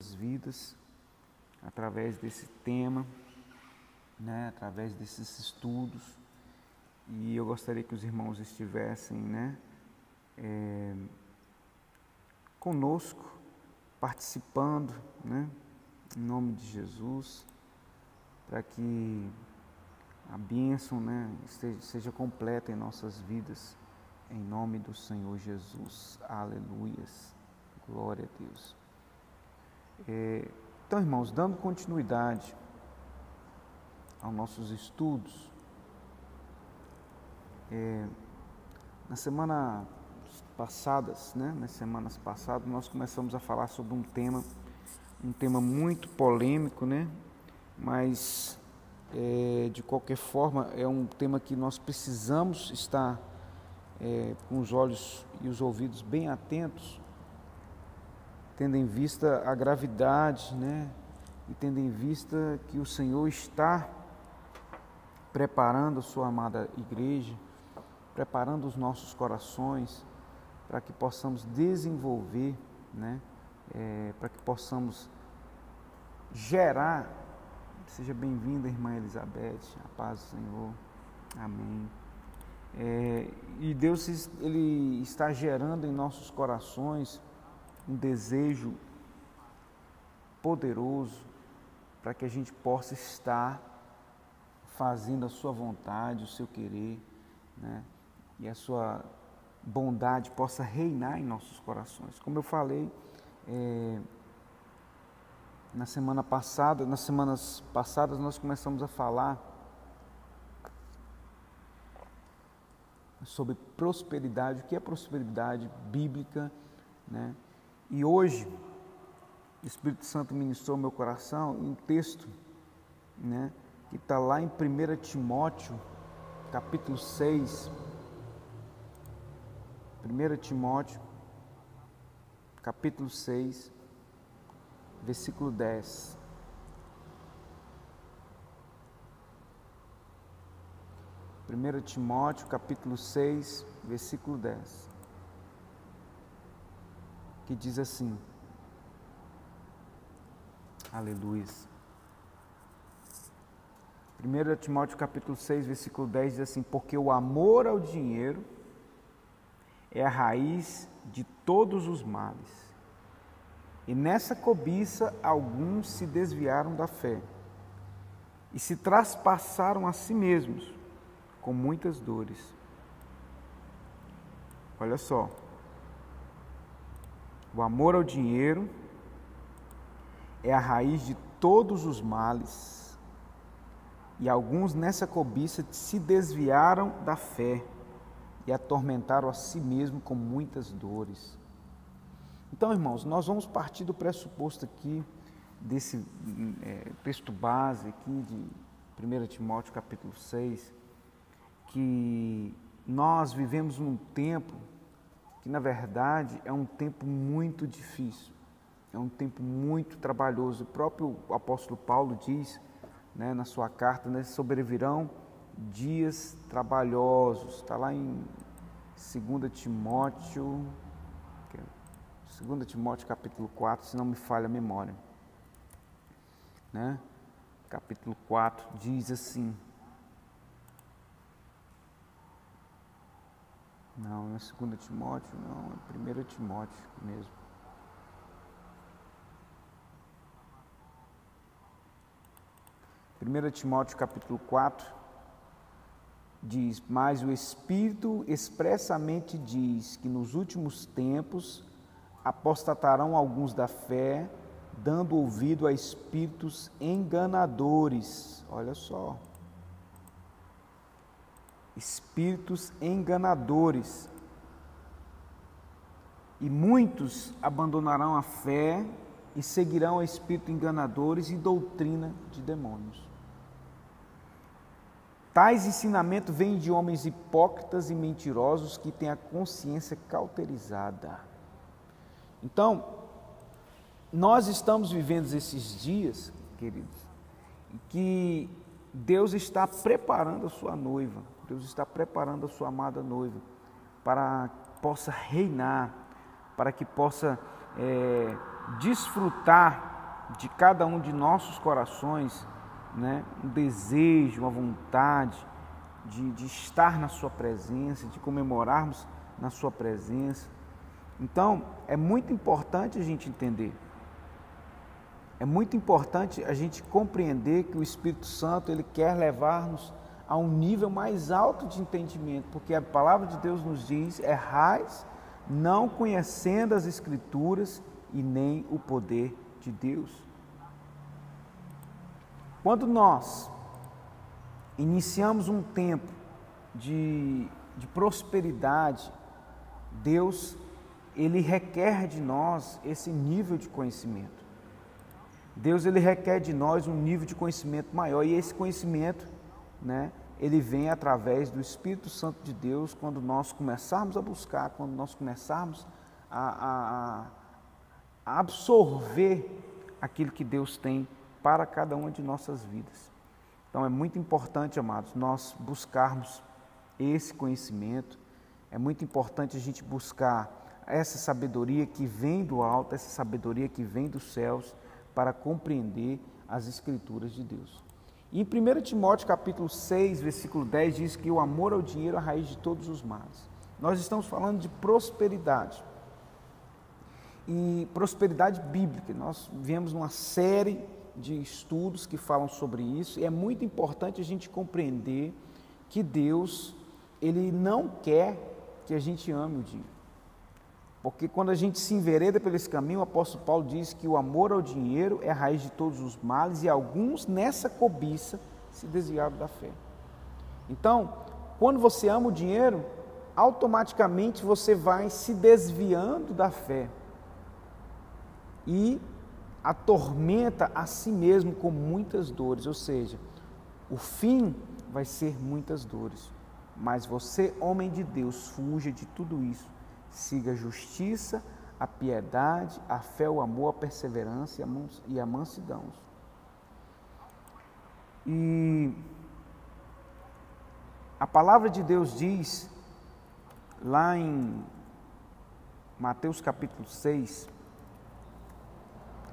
vidas através desse tema, né, através desses estudos. E eu gostaria que os irmãos estivessem, né, é, conosco, participando, né, em nome de Jesus, para que a bênção, né, esteja, seja completa em nossas vidas, em nome do Senhor Jesus. Aleluias. Glória a Deus. É, então, irmãos, dando continuidade aos nossos estudos, é, na semana passadas, né, nas semanas passadas, nós começamos a falar sobre um tema, um tema muito polêmico, né, mas é, de qualquer forma é um tema que nós precisamos estar é, com os olhos e os ouvidos bem atentos, tendo em vista a gravidade, né? E tendo em vista que o Senhor está preparando a sua amada igreja, preparando os nossos corações para que possamos desenvolver, né? É, para que possamos gerar. Seja bem-vinda, irmã Elizabeth, a paz do Senhor. Amém. É, e Deus ele está gerando em nossos corações um desejo poderoso para que a gente possa estar fazendo a sua vontade, o seu querer, né? e a sua bondade possa reinar em nossos corações. Como eu falei é, na semana passada, nas semanas passadas nós começamos a falar sobre prosperidade, o que é prosperidade bíblica, né? E hoje, o Espírito Santo ministrou meu coração em um texto, né, que está lá em 1 Timóteo, capítulo 6. 1 Timóteo, capítulo 6, versículo 10. Primeiro Timóteo, capítulo 6, versículo 10 que diz assim: Aleluia. 1 Timóteo capítulo 6, versículo 10 diz assim: Porque o amor ao dinheiro é a raiz de todos os males. E nessa cobiça alguns se desviaram da fé e se traspassaram a si mesmos com muitas dores. Olha só, o amor ao dinheiro é a raiz de todos os males. E alguns nessa cobiça se desviaram da fé e atormentaram a si mesmo com muitas dores. Então, irmãos, nós vamos partir do pressuposto aqui, desse é, texto base aqui de 1 Timóteo capítulo 6, que nós vivemos num tempo que na verdade é um tempo muito difícil, é um tempo muito trabalhoso. O próprio apóstolo Paulo diz né, na sua carta, né, sobrevirão dias trabalhosos. Está lá em 2 Timóteo, 2 Timóteo capítulo 4, se não me falha a memória. Né? Capítulo 4 diz assim, Não, não é 2 Timóteo, não, é 1 Timóteo mesmo. Primeiro Timóteo capítulo 4 diz: Mas o Espírito expressamente diz que nos últimos tempos apostatarão alguns da fé, dando ouvido a espíritos enganadores. Olha só espíritos enganadores. E muitos abandonarão a fé e seguirão a espíritos enganadores e doutrina de demônios. Tais ensinamentos vêm de homens hipócritas e mentirosos que têm a consciência cauterizada. Então, nós estamos vivendo esses dias, queridos, que Deus está preparando a sua noiva Deus está preparando a sua amada noiva para que possa reinar, para que possa é, desfrutar de cada um de nossos corações né, um desejo, uma vontade de, de estar na Sua presença, de comemorarmos na Sua presença. Então, é muito importante a gente entender. É muito importante a gente compreender que o Espírito Santo ele quer levar-nos a um nível mais alto de entendimento, porque a palavra de Deus nos diz: errais, não conhecendo as Escrituras e nem o poder de Deus. Quando nós iniciamos um tempo de, de prosperidade, Deus ele requer de nós esse nível de conhecimento. Deus ele requer de nós um nível de conhecimento maior e esse conhecimento, né, ele vem através do Espírito Santo de Deus quando nós começarmos a buscar, quando nós começarmos a, a, a absorver aquilo que Deus tem para cada uma de nossas vidas. Então é muito importante, amados, nós buscarmos esse conhecimento, é muito importante a gente buscar essa sabedoria que vem do alto, essa sabedoria que vem dos céus, para compreender as Escrituras de Deus. E em 1 Timóteo capítulo 6, versículo 10, diz que o amor ao dinheiro é a raiz de todos os males. Nós estamos falando de prosperidade. E prosperidade bíblica. Nós vemos uma série de estudos que falam sobre isso, e é muito importante a gente compreender que Deus, ele não quer que a gente ame o dinheiro. Porque quando a gente se envereda por esse caminho, o apóstolo Paulo diz que o amor ao dinheiro é a raiz de todos os males e alguns nessa cobiça se desviaram da fé. Então, quando você ama o dinheiro, automaticamente você vai se desviando da fé. E atormenta a si mesmo com muitas dores, ou seja, o fim vai ser muitas dores. Mas você, homem de Deus, fuja de tudo isso Siga a justiça, a piedade, a fé, o amor, a perseverança e a mansidão. E a palavra de Deus diz, lá em Mateus capítulo 6,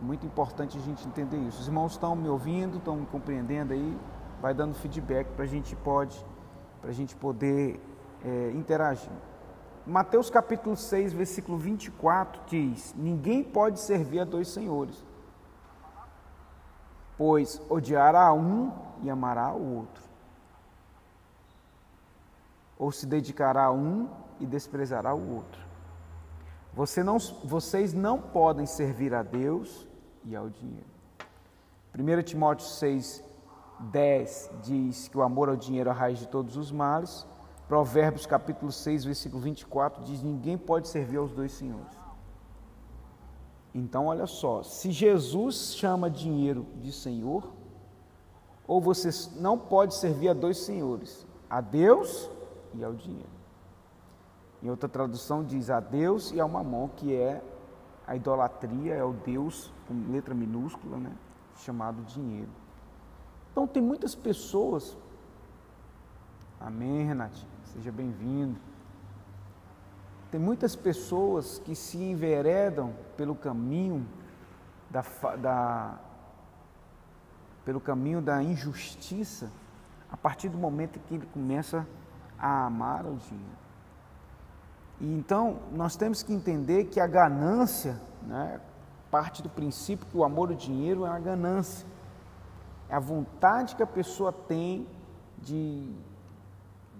muito importante a gente entender isso. Os irmãos estão me ouvindo, estão me compreendendo aí, vai dando feedback para a gente pode, para a gente poder é, interagir. Mateus capítulo 6, versículo 24 diz: Ninguém pode servir a dois senhores, pois odiará um e amará o outro, ou se dedicará a um e desprezará o outro. Você não, vocês não podem servir a Deus e ao dinheiro. 1 Timóteo 6, 10 diz que o amor ao dinheiro é a raiz de todos os males. Provérbios capítulo 6, versículo 24 diz: Ninguém pode servir aos dois senhores. Então, olha só, se Jesus chama dinheiro de Senhor, ou você não pode servir a dois senhores, a Deus e ao dinheiro. Em outra tradução diz a Deus e ao mamão, que é a idolatria, é o Deus com letra minúscula, né, chamado dinheiro. Então tem muitas pessoas, amém, Renatinho, Seja bem-vindo. Tem muitas pessoas que se enveredam pelo caminho da, da, pelo caminho da injustiça a partir do momento que ele começa a amar o dinheiro. E então nós temos que entender que a ganância, né, parte do princípio que o amor ao dinheiro é a ganância, é a vontade que a pessoa tem de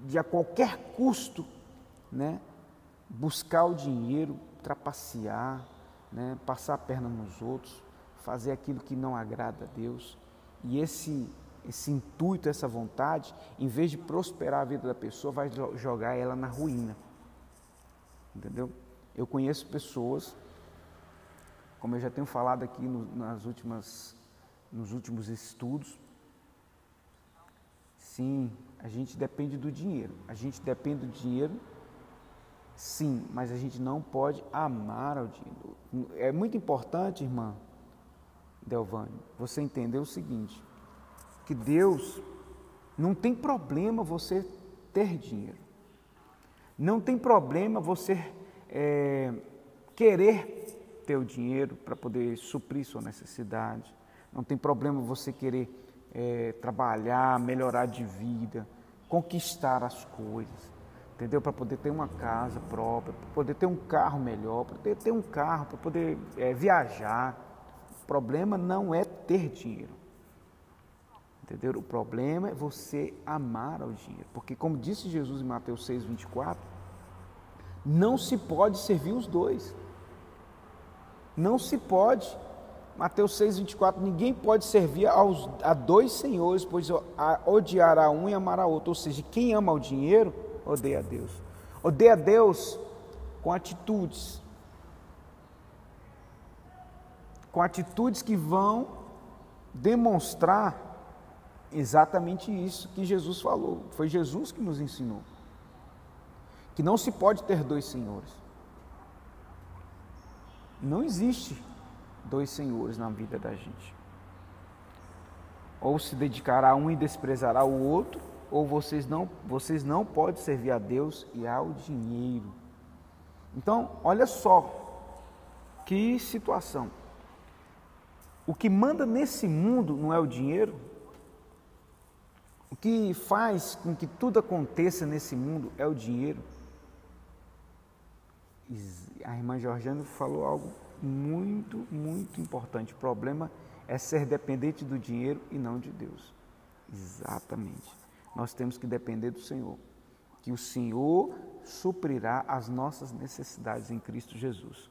de a qualquer custo, né, buscar o dinheiro, trapacear, né, passar a perna nos outros, fazer aquilo que não agrada a Deus. E esse esse intuito, essa vontade, em vez de prosperar a vida da pessoa, vai jogar ela na ruína. Entendeu? Eu conheço pessoas, como eu já tenho falado aqui no, nas últimas, nos últimos estudos, sim, a gente depende do dinheiro. A gente depende do dinheiro, sim, mas a gente não pode amar ao dinheiro. É muito importante, irmã Delvane, você entender o seguinte: que Deus não tem problema você ter dinheiro. Não tem problema você é, querer ter o dinheiro para poder suprir sua necessidade. Não tem problema você querer é, trabalhar, melhorar de vida, conquistar as coisas, entendeu? Para poder ter uma casa própria, para poder ter um carro melhor, para poder ter um carro, para poder é, viajar. O problema não é ter dinheiro. Entendeu? O problema é você amar ao dinheiro. Porque, como disse Jesus em Mateus 6, 24, não se pode servir os dois. Não se pode. Mateus 6, 24, ninguém pode servir aos, a dois senhores, pois odiará um e amará outro. Ou seja, quem ama o dinheiro, odeia a Deus. Odeia a Deus com atitudes. Com atitudes que vão demonstrar exatamente isso que Jesus falou. Foi Jesus que nos ensinou. Que não se pode ter dois senhores. Não existe dois senhores na vida da gente. Ou se dedicará a um e desprezará o outro, ou vocês não, vocês não podem servir a Deus e ao dinheiro. Então, olha só que situação. O que manda nesse mundo não é o dinheiro. O que faz com que tudo aconteça nesse mundo é o dinheiro. A irmã Georgiana falou algo muito, muito importante. O problema é ser dependente do dinheiro e não de Deus. Exatamente. Nós temos que depender do Senhor. Que o Senhor suprirá as nossas necessidades em Cristo Jesus.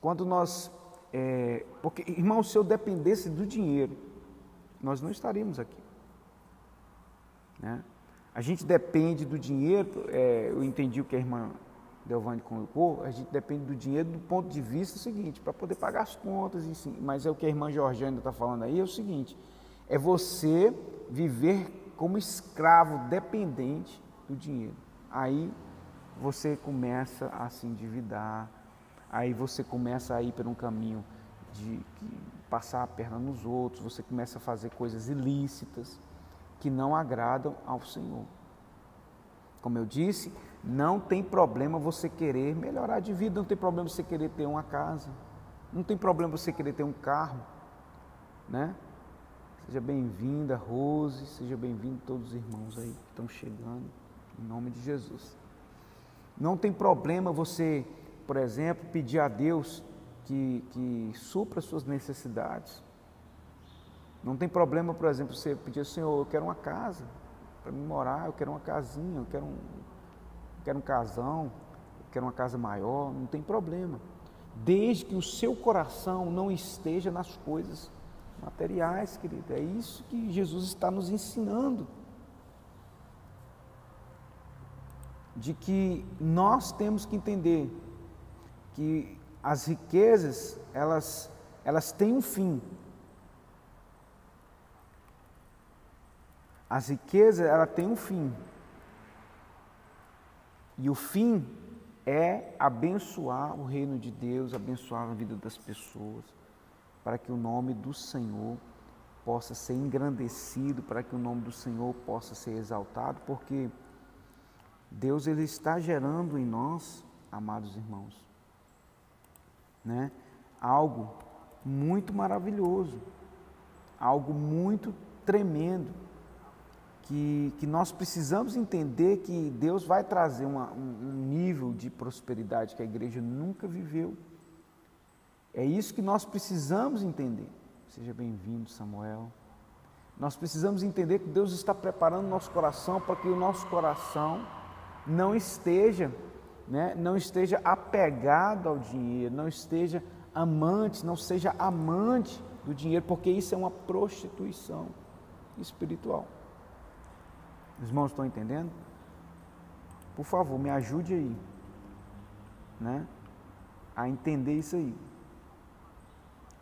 Quando nós. É, porque, irmão, se eu dependesse do dinheiro, nós não estaríamos aqui. Né? A gente depende do dinheiro, é, eu entendi o que a irmã Delvane colocou, a gente depende do dinheiro do ponto de vista seguinte, para poder pagar as contas, e sim, mas é o que a irmã Georgiana está falando aí, é o seguinte, é você viver como escravo dependente do dinheiro. Aí você começa a se endividar, aí você começa a ir por um caminho de passar a perna nos outros, você começa a fazer coisas ilícitas que não agradam ao Senhor. Como eu disse, não tem problema você querer melhorar de vida, não tem problema você querer ter uma casa, não tem problema você querer ter um carro, né? Seja bem-vinda, Rose, seja bem-vindo todos os irmãos aí que estão chegando, em nome de Jesus. Não tem problema você, por exemplo, pedir a Deus que, que supra suas necessidades. Não tem problema, por exemplo, você pedir, Senhor, eu quero uma casa para me morar, eu quero uma casinha, eu quero um, quero um casão, quero uma casa maior, não tem problema. Desde que o seu coração não esteja nas coisas materiais, querido. É isso que Jesus está nos ensinando. De que nós temos que entender que as riquezas, elas, elas têm um fim. As riquezas, ela tem um fim. E o fim é abençoar o reino de Deus, abençoar a vida das pessoas, para que o nome do Senhor possa ser engrandecido, para que o nome do Senhor possa ser exaltado, porque Deus ele está gerando em nós, amados irmãos, né? Algo muito maravilhoso, algo muito tremendo que, que nós precisamos entender que Deus vai trazer uma, um, um nível de prosperidade que a igreja nunca viveu. É isso que nós precisamos entender. Seja bem-vindo, Samuel. Nós precisamos entender que Deus está preparando nosso coração para que o nosso coração não esteja, né, não esteja apegado ao dinheiro, não esteja amante, não seja amante do dinheiro, porque isso é uma prostituição espiritual. Os irmãos estão entendendo? Por favor, me ajude aí, né? A entender isso aí.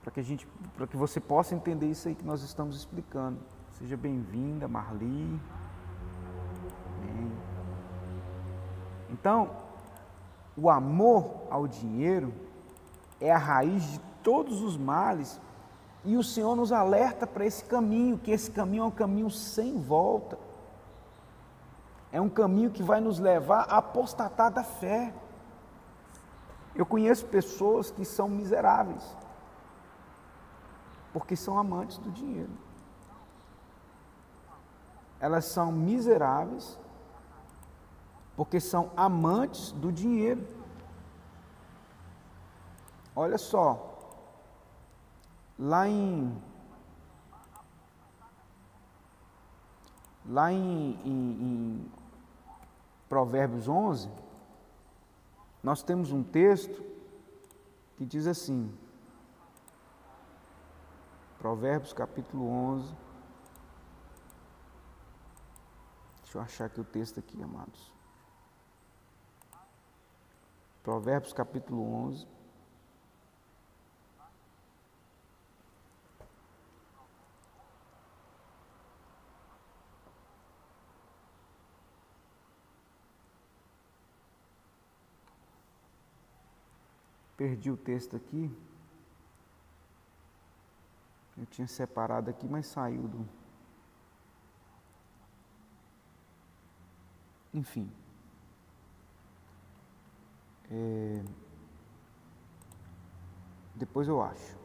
Para que a gente, para que você possa entender isso aí que nós estamos explicando. Seja bem-vinda, Marli. Amém. Então, o amor ao dinheiro é a raiz de todos os males e o Senhor nos alerta para esse caminho, que esse caminho é um caminho sem volta é um caminho que vai nos levar a apostatar da fé. Eu conheço pessoas que são miseráveis, porque são amantes do dinheiro. Elas são miseráveis, porque são amantes do dinheiro. Olha só, lá em lá em, em, em Provérbios 11, nós temos um texto que diz assim, Provérbios capítulo 11, deixa eu achar aqui o texto aqui, amados. Provérbios capítulo 11, Perdi o texto aqui. Eu tinha separado aqui, mas saiu do. Enfim. É... Depois eu acho.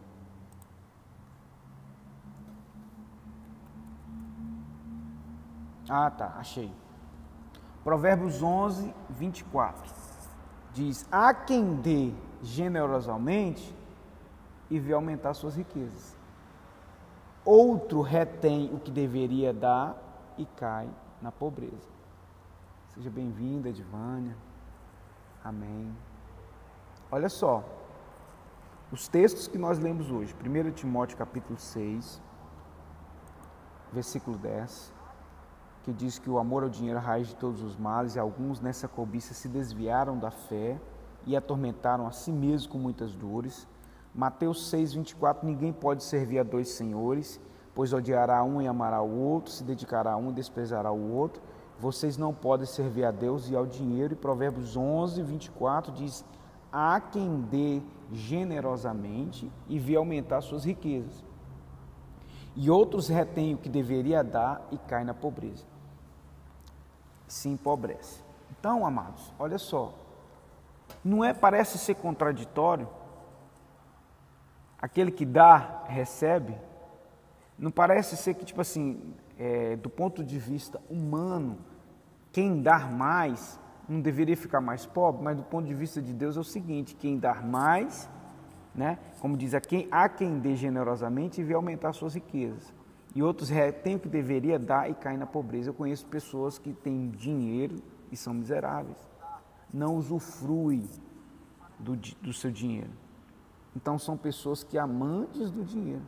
Ah, tá, achei. Provérbios 11, 24. Diz: Há quem dê generosamente e vê aumentar suas riquezas. Outro retém o que deveria dar e cai na pobreza. Seja bem-vinda, Edvânia. Amém. Olha só, os textos que nós lemos hoje, 1 Timóteo capítulo 6, versículo 10, que diz que o amor ao dinheiro é a raiz de todos os males e alguns nessa cobiça se desviaram da fé e atormentaram a si mesmos com muitas dores. Mateus 6, 24: Ninguém pode servir a dois senhores, pois odiará um e amará o outro, se dedicará a um e desprezará o outro. Vocês não podem servir a Deus e ao dinheiro. E Provérbios 11, 24 diz: Há quem dê generosamente e vê aumentar suas riquezas. E outros retêm o que deveria dar e cai na pobreza. Se empobrece. Então, amados, olha só, não é, parece ser contraditório? Aquele que dá, recebe. Não parece ser que, tipo assim, é, do ponto de vista humano, quem dar mais não deveria ficar mais pobre, mas do ponto de vista de Deus é o seguinte: quem dar mais, né, como diz, a quem, há quem dê generosamente e vê aumentar suas riquezas. E outros têm o que deveria dar e caem na pobreza. Eu conheço pessoas que têm dinheiro e são miseráveis não usufrui do, do seu dinheiro. Então são pessoas que amantes do dinheiro.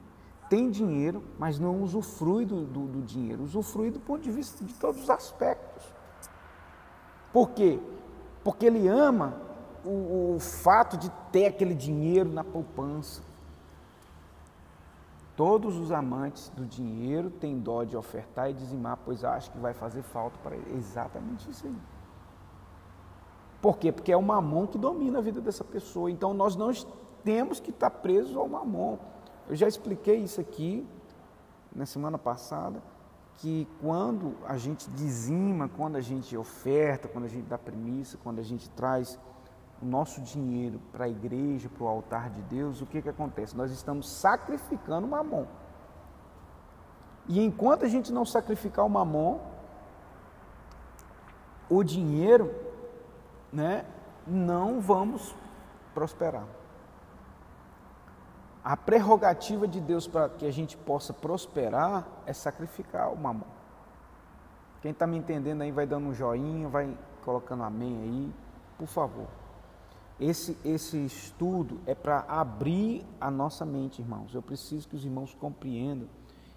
Tem dinheiro, mas não usufrui do, do, do dinheiro. Usufrui do ponto de vista de todos os aspectos. Por quê? Porque ele ama o, o fato de ter aquele dinheiro na poupança. Todos os amantes do dinheiro têm dó de ofertar e dizimar, pois acham que vai fazer falta para ele. Exatamente isso aí. Por quê? Porque é o mamon que domina a vida dessa pessoa. Então nós não temos que estar presos ao mamon. Eu já expliquei isso aqui na semana passada, que quando a gente dizima, quando a gente oferta, quando a gente dá premissa, quando a gente traz o nosso dinheiro para a igreja, para o altar de Deus, o que, que acontece? Nós estamos sacrificando o mamon. E enquanto a gente não sacrificar o mamon, o dinheiro né, não vamos prosperar. A prerrogativa de Deus para que a gente possa prosperar é sacrificar o mamão. Quem está me entendendo aí vai dando um joinha, vai colocando amém aí, por favor. Esse, esse estudo é para abrir a nossa mente, irmãos. Eu preciso que os irmãos compreendam.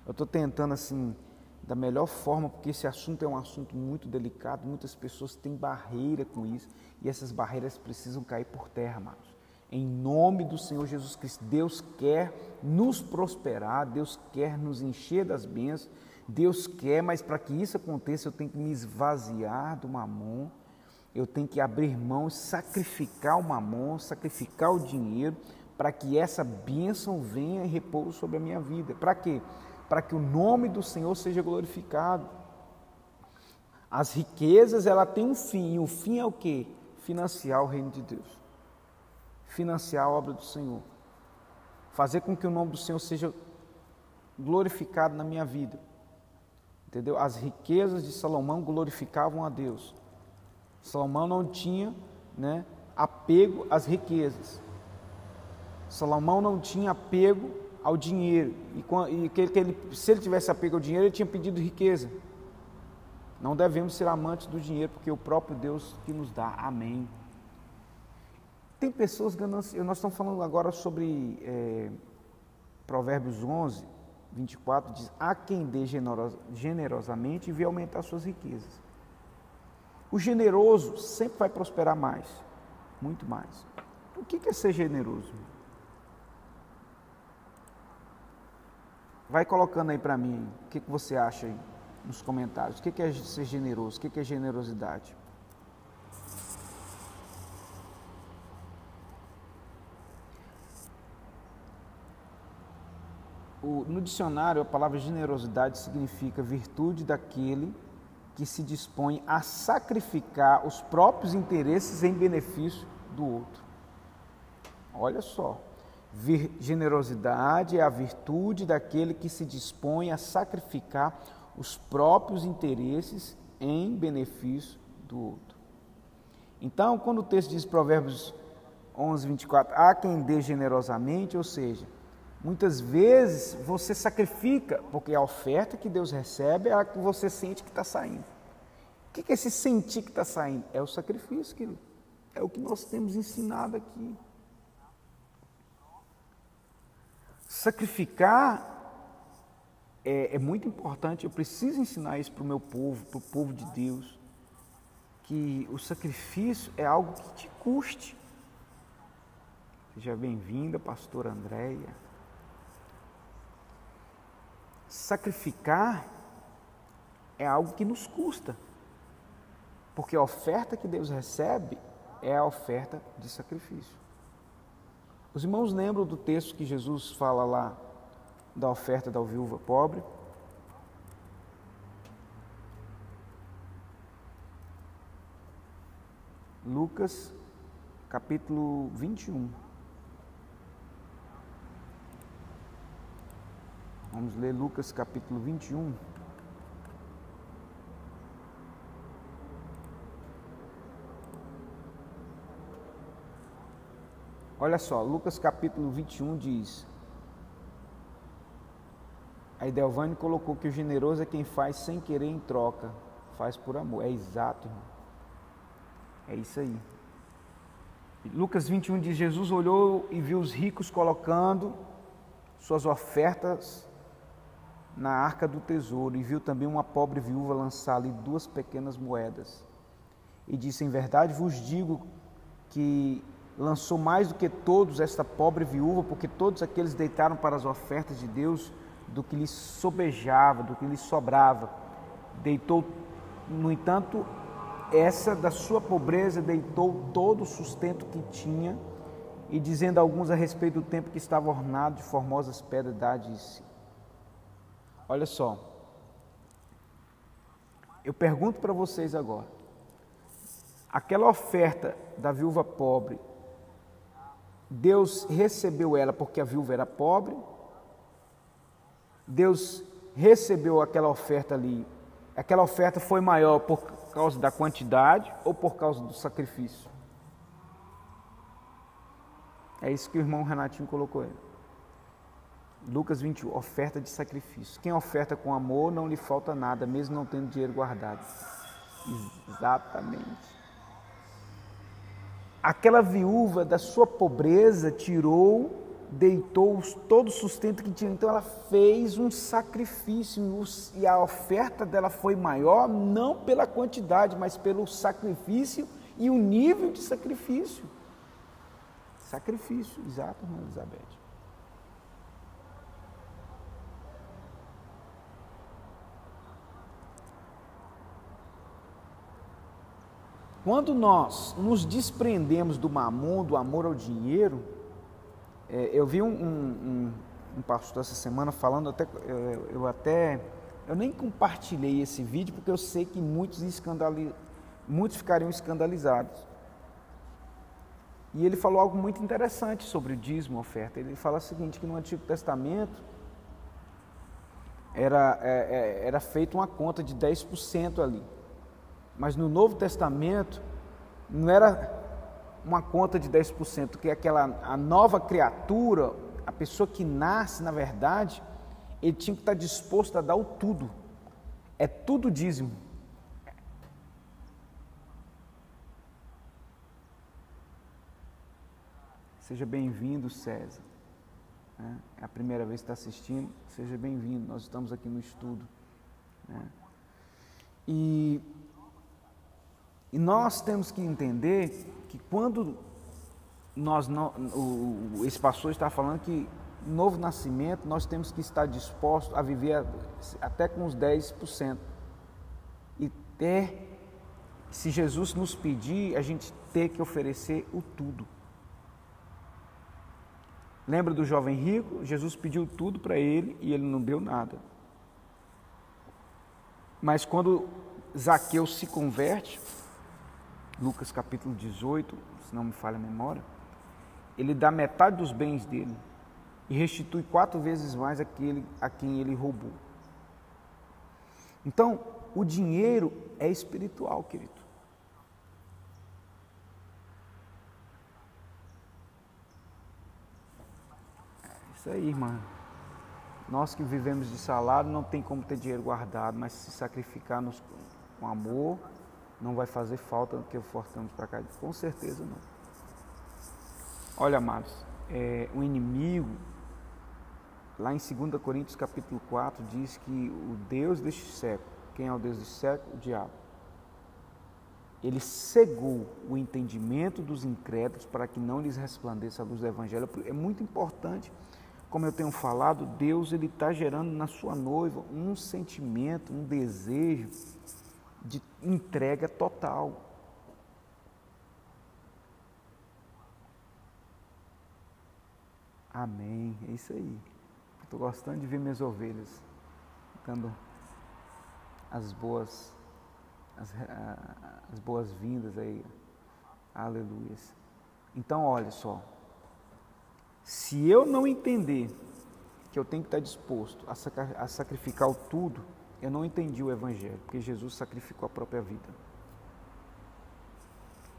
Eu estou tentando assim da melhor forma, porque esse assunto é um assunto muito delicado, muitas pessoas têm barreira com isso, e essas barreiras precisam cair por terra, amados. Em nome do Senhor Jesus Cristo, Deus quer nos prosperar, Deus quer nos encher das bênçãos, Deus quer, mas para que isso aconteça, eu tenho que me esvaziar do mamon, eu tenho que abrir mão, sacrificar o mamon, sacrificar o dinheiro, para que essa bênção venha e repouse sobre a minha vida. Para quê? para que o nome do Senhor seja glorificado. As riquezas, ela tem um fim, e o fim é o quê? Financiar o reino de Deus. financiar a obra do Senhor. Fazer com que o nome do Senhor seja glorificado na minha vida. Entendeu? As riquezas de Salomão glorificavam a Deus. Salomão não tinha né, apego às riquezas. Salomão não tinha apego ao dinheiro. E, que, ele, se ele tivesse apego ao dinheiro, ele tinha pedido riqueza. Não devemos ser amantes do dinheiro, porque é o próprio Deus que nos dá. Amém. Tem pessoas gananciosas. Nós estamos falando agora sobre é, Provérbios 11, 24, diz: Há quem dê generosamente e vê aumentar suas riquezas. O generoso sempre vai prosperar mais, muito mais. O que é ser generoso? Vai colocando aí para mim, o que, que você acha aí nos comentários. O que é ser generoso? O que é generosidade? O, no dicionário, a palavra generosidade significa virtude daquele que se dispõe a sacrificar os próprios interesses em benefício do outro. Olha só, Vir, generosidade é a virtude daquele que se dispõe a sacrificar os próprios interesses em benefício do outro. Então, quando o texto diz Provérbios 11, 24, há quem dê generosamente, ou seja, muitas vezes você sacrifica, porque a oferta que Deus recebe é a que você sente que está saindo. O que é esse sentir que está saindo? É o sacrifício, querido. É o que nós temos ensinado aqui. Sacrificar é, é muito importante, eu preciso ensinar isso para o meu povo, para o povo de Deus, que o sacrifício é algo que te custe. Seja bem-vinda, pastora Andréia. Sacrificar é algo que nos custa, porque a oferta que Deus recebe é a oferta de sacrifício. Os irmãos lembram do texto que Jesus fala lá da oferta da viúva pobre? Lucas, capítulo 21. Vamos ler Lucas, capítulo 21. Olha só, Lucas capítulo 21 diz: Aí Delvane colocou que o generoso é quem faz sem querer em troca, faz por amor. É exato, irmão. É isso aí. Lucas 21 diz: Jesus olhou e viu os ricos colocando suas ofertas na arca do tesouro e viu também uma pobre viúva lançar ali duas pequenas moedas. E disse: Em verdade vos digo que lançou mais do que todos esta pobre viúva, porque todos aqueles deitaram para as ofertas de Deus do que lhes sobejava, do que lhes sobrava. Deitou, no entanto, essa da sua pobreza deitou todo o sustento que tinha, e dizendo a alguns a respeito do tempo que estava ornado de formosas pedras, disse: Olha só, eu pergunto para vocês agora, aquela oferta da viúva pobre Deus recebeu ela porque a viúva era pobre. Deus recebeu aquela oferta ali. Aquela oferta foi maior por causa da quantidade ou por causa do sacrifício? É isso que o irmão Renatinho colocou aí. Lucas 21, oferta de sacrifício. Quem oferta com amor não lhe falta nada, mesmo não tendo dinheiro guardado. Exatamente. Aquela viúva da sua pobreza tirou, deitou todo o sustento que tinha. Então ela fez um sacrifício e a oferta dela foi maior não pela quantidade, mas pelo sacrifício e o nível de sacrifício. Sacrifício, exato, irmã Elizabeth. Quando nós nos desprendemos do mamon, do amor ao dinheiro, é, eu vi um, um, um, pastor essa semana falando, até, eu, eu, até, eu nem compartilhei esse vídeo porque eu sei que muitos, escandali, muitos ficariam escandalizados. E ele falou algo muito interessante sobre o dízimo oferta. Ele fala o seguinte, que no Antigo Testamento era, é, é era feita uma conta de 10% ali. Mas no Novo Testamento não era uma conta de 10%, que é aquela a nova criatura, a pessoa que nasce, na verdade, ele tinha que estar disposto a dar o tudo. É tudo dízimo. Seja bem-vindo, César. Né? É a primeira vez que está assistindo, seja bem-vindo. Nós estamos aqui no estudo. Né? E, e nós temos que entender que quando nós o, esse pastor está falando que novo nascimento nós temos que estar dispostos a viver até com os 10%. E ter, se Jesus nos pedir, a gente ter que oferecer o tudo. Lembra do jovem rico? Jesus pediu tudo para ele e ele não deu nada. Mas quando Zaqueu se converte, Lucas capítulo 18, se não me falha a memória, ele dá metade dos bens dele e restitui quatro vezes mais aquele a quem ele roubou. Então, o dinheiro é espiritual, querido. Isso aí, irmã. Nós que vivemos de salário não tem como ter dinheiro guardado, mas se sacrificar nos, com amor, não vai fazer falta que forçamos para cá. Com certeza não. Olha, amados, é, o inimigo, lá em 2 Coríntios capítulo 4, diz que o Deus deste século, quem é o Deus deste século? O diabo. Ele cegou o entendimento dos incrédulos para que não lhes resplandeça a luz do Evangelho. É muito importante como eu tenho falado, Deus ele está gerando na sua noiva um sentimento, um desejo de entrega total. Amém. É isso aí. Estou gostando de ver minhas ovelhas dando as boas as, as boas-vindas aí. Aleluia. Então, olha só. Se eu não entender que eu tenho que estar disposto a sacrificar o tudo, eu não entendi o Evangelho, porque Jesus sacrificou a própria vida.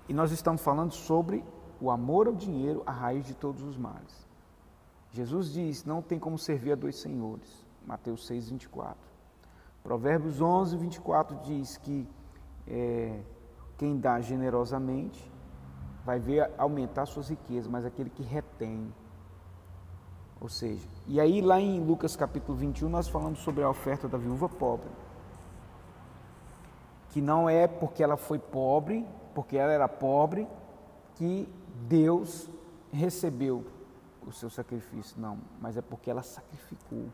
E nós estamos falando sobre o amor ao dinheiro, a raiz de todos os males. Jesus diz: não tem como servir a dois senhores. Mateus 6, 24. Provérbios 11, 24 diz que é, quem dá generosamente vai ver aumentar suas riquezas, mas aquele que retém ou seja, e aí lá em Lucas capítulo 21 nós falamos sobre a oferta da viúva pobre. Que não é porque ela foi pobre, porque ela era pobre, que Deus recebeu o seu sacrifício. Não, mas é porque ela sacrificou.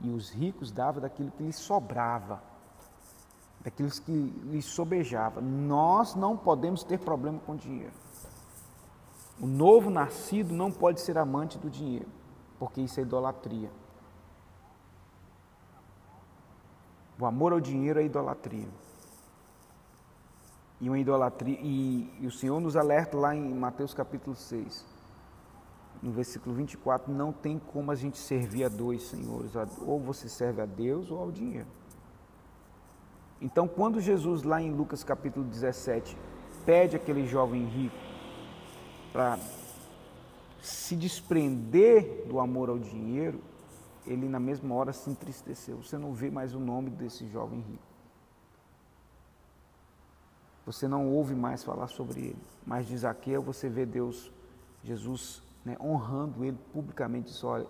E os ricos davam daquilo que lhes sobrava, daquilo que lhes sobejava. Nós não podemos ter problema com dinheiro. O novo nascido não pode ser amante do dinheiro porque isso é idolatria. O amor ao dinheiro é idolatria. E uma idolatria e, e, o Senhor nos alerta lá em Mateus capítulo 6, no versículo 24, não tem como a gente servir a dois senhores, ou você serve a Deus ou ao dinheiro. Então, quando Jesus lá em Lucas capítulo 17 pede aquele jovem rico para se desprender do amor ao dinheiro, ele na mesma hora se entristeceu. Você não vê mais o nome desse jovem rico. Você não ouve mais falar sobre ele. Mas de Zaqueu você vê Deus, Jesus, né, honrando ele publicamente. Diz, olha,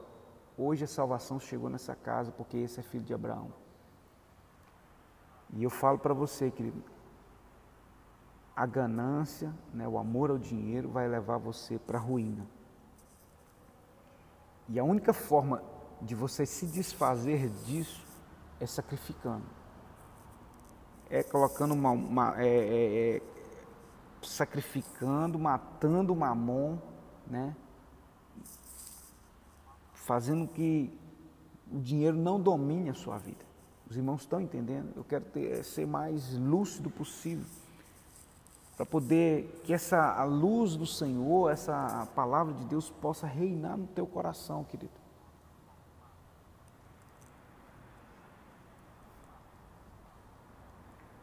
hoje a salvação chegou nessa casa porque esse é filho de Abraão. E eu falo para você, querido, a ganância, né, o amor ao dinheiro vai levar você para a ruína. E a única forma de você se desfazer disso é sacrificando. É colocando uma. uma é, é, é, sacrificando, matando o mamon, né? Fazendo que o dinheiro não domine a sua vida. Os irmãos estão entendendo? Eu quero ter, ser mais lúcido possível. Para poder que essa a luz do Senhor, essa palavra de Deus possa reinar no teu coração, querido.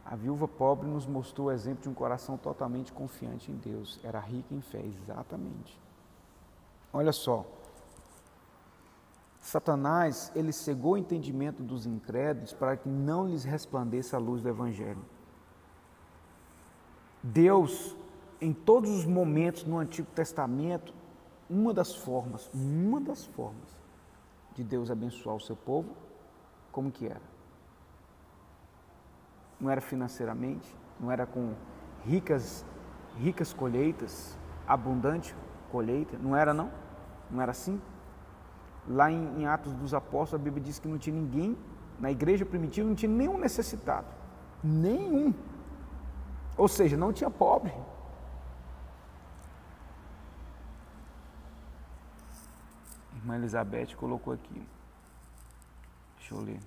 A viúva pobre nos mostrou o exemplo de um coração totalmente confiante em Deus. Era rica em fé, exatamente. Olha só. Satanás, ele cegou o entendimento dos incrédulos para que não lhes resplandeça a luz do Evangelho. Deus, em todos os momentos no Antigo Testamento, uma das formas, uma das formas de Deus abençoar o seu povo, como que era? Não era financeiramente, não era com ricas, ricas colheitas, abundante colheita, não era não? Não era assim? Lá em, em Atos dos Apóstolos, a Bíblia diz que não tinha ninguém, na igreja primitiva não tinha nenhum necessitado, nenhum. Ou seja, não tinha pobre. Irmã Elizabeth colocou aqui. Deixa eu ler.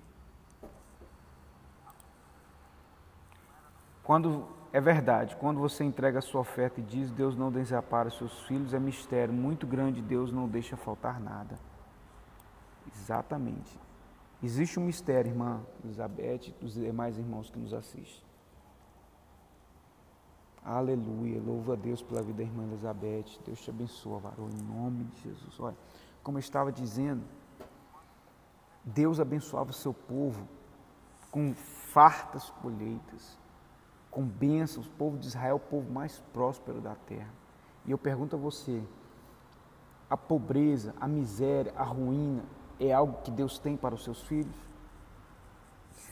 Quando é verdade, quando você entrega a sua oferta e diz Deus não desampara seus filhos, é mistério muito grande, Deus não deixa faltar nada. Exatamente. Existe um mistério, irmã Elizabeth e os demais irmãos que nos assistem. Aleluia. Louva a Deus pela vida da irmã Elizabeth. Deus te abençoe, varão, em nome de Jesus. Olha, como eu estava dizendo, Deus abençoava o seu povo com fartas colheitas, com bênçãos. O povo de Israel, o povo mais próspero da terra. E eu pergunto a você: a pobreza, a miséria, a ruína é algo que Deus tem para os seus filhos?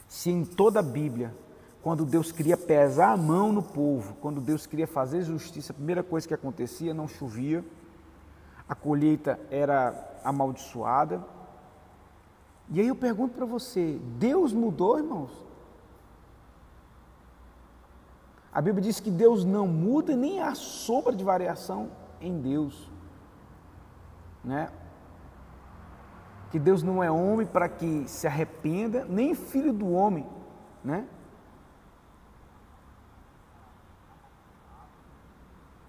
Se em toda a Bíblia quando Deus queria pesar a mão no povo, quando Deus queria fazer justiça, a primeira coisa que acontecia, não chovia, a colheita era amaldiçoada. E aí eu pergunto para você: Deus mudou, irmãos? A Bíblia diz que Deus não muda nem há sombra de variação em Deus. Né? Que Deus não é homem para que se arrependa, nem filho do homem, né?